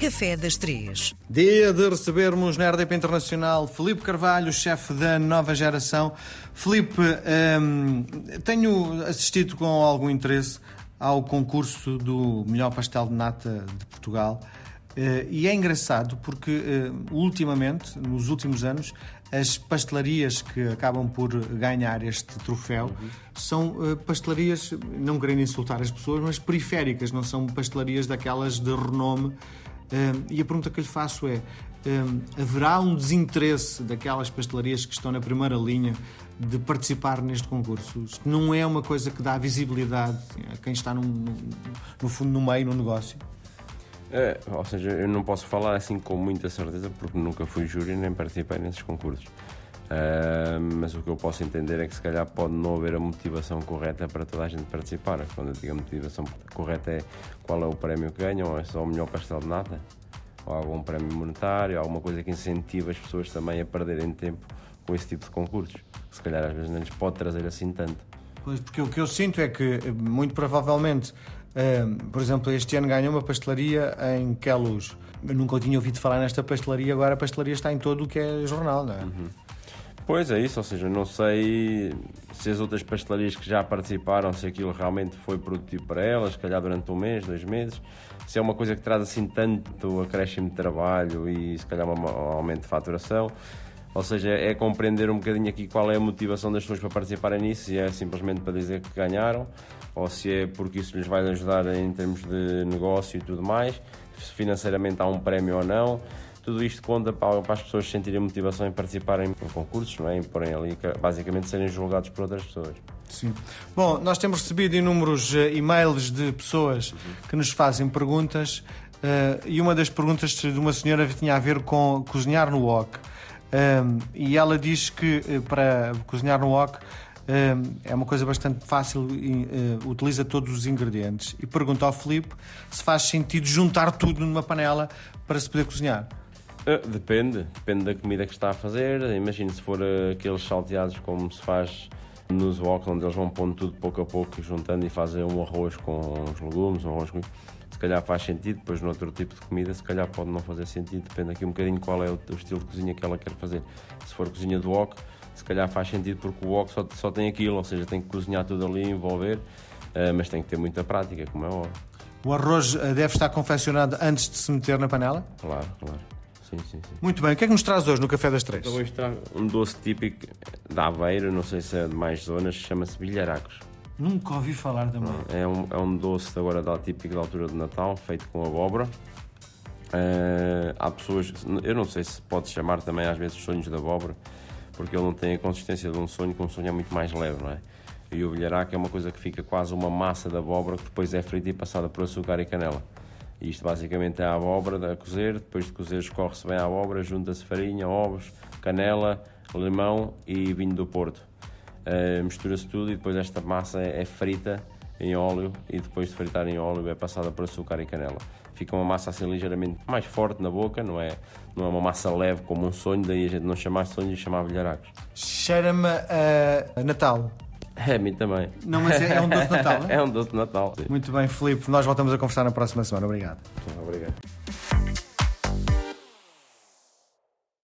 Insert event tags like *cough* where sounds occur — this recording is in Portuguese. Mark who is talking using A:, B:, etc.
A: Café das Três.
B: Dia de recebermos na RDP Internacional Felipe Carvalho, chefe da nova geração. Felipe, hum, tenho assistido com algum interesse ao concurso do melhor pastel de nata de Portugal. Uh, e é engraçado porque, uh, ultimamente, nos últimos anos, as pastelarias que acabam por ganhar este troféu uhum. são uh, pastelarias, não querendo insultar as pessoas, mas periféricas, não são pastelarias daquelas de renome e a pergunta que lhe faço é: haverá um desinteresse daquelas pastelarias que estão na primeira linha de participar neste concurso? Isto não é uma coisa que dá visibilidade a quem está no, no fundo no meio, no negócio?
C: É, ou seja, eu não posso falar assim com muita certeza porque nunca fui júri nem participei nesses concursos. Uh, mas o que eu posso entender é que se calhar pode não haver a motivação correta para toda a gente participar. Quando eu digo a motivação correta é qual é o prémio que ganham, é só o melhor pastel de nata, ou algum prémio monetário, alguma coisa que incentive as pessoas também a perderem tempo com esse tipo de concursos. Que se calhar às vezes não lhes pode trazer assim tanto.
B: Pois, porque o que eu sinto é que, muito provavelmente, por exemplo, este ano ganhou uma pastelaria em Queluz. Eu nunca tinha ouvido falar nesta pastelaria, agora a pastelaria está em todo o que é jornal, não é? Uhum.
C: Pois é isso, ou seja, não sei se as outras pastelarias que já participaram, se aquilo realmente foi produtivo para elas, se calhar durante um mês, dois meses, se é uma coisa que traz assim tanto acréscimo de trabalho e se calhar um aumento de faturação. Ou seja, é compreender um bocadinho aqui qual é a motivação das pessoas para participarem nisso, se é simplesmente para dizer que ganharam, ou se é porque isso lhes vai ajudar em termos de negócio e tudo mais, se financeiramente há um prémio ou não. Tudo isto conta para, as pessoas sentirem motivação em participarem em concursos, não é? em ali, basicamente serem julgados por outras pessoas.
B: Sim. Bom, nós temos recebido inúmeros uh, e-mails de pessoas que nos fazem perguntas uh, e uma das perguntas de uma senhora tinha a ver com cozinhar no wok. Um, e ela diz que uh, para cozinhar no wok um, é uma coisa bastante fácil e uh, utiliza todos os ingredientes. E pergunta ao Filipe se faz sentido juntar tudo numa panela para se poder cozinhar.
C: Uh, depende, depende da comida que está a fazer. Imagina se for uh, aqueles salteados como se faz nos wok, onde eles vão pondo tudo pouco a pouco, juntando e fazem um arroz com os legumes, um arroz com... Se calhar faz sentido, depois noutro tipo de comida, se calhar pode não fazer sentido, depende aqui um bocadinho qual é o, o estilo de cozinha que ela quer fazer. Se for cozinha do wok, se calhar faz sentido porque o wok só, só tem aquilo, ou seja, tem que cozinhar tudo ali, envolver, uh, mas tem que ter muita prática, como é óbvio.
B: O arroz deve estar confeccionado antes de se meter na panela?
C: Claro, claro. Sim, sim, sim.
B: Muito bem, o que é que nos traz hoje no Café das Três?
C: Então hoje trago um doce típico da Aveira, não sei se é de mais zonas, chama-se bilharacos.
B: Nunca ouvi falar também.
C: É um, é um doce agora da, típico da altura de Natal, feito com abóbora. Uh, há pessoas, eu não sei se pode chamar também às vezes sonhos de abóbora, porque ele não tem a consistência de um sonho, que um sonho é muito mais leve, não é? E o bilharaco é uma coisa que fica quase uma massa de abóbora que depois é frita e passada por açúcar e canela. Isto basicamente é a abóbora a cozer, depois de cozer escorre-se bem a abóbora, junta-se farinha, ovos, canela, limão e vinho do Porto. Uh, Mistura-se tudo e depois esta massa é, é, frita em óleo e depois de fritar em óleo é passada por açúcar e canela. Fica uma massa assim ligeiramente mais forte na boca, não é, não é uma massa leve como um sonho, daí a gente não chamar sonho e chamar bilharacos.
B: Cheira-me a Natal. *laughs*
C: É, a mim também.
B: Não, mas é, é um doce de Natal, *laughs*
C: é? é um doce de Natal.
B: Sim. Muito bem, Filipe. Nós voltamos a conversar na próxima semana. Obrigado.
C: Obrigado.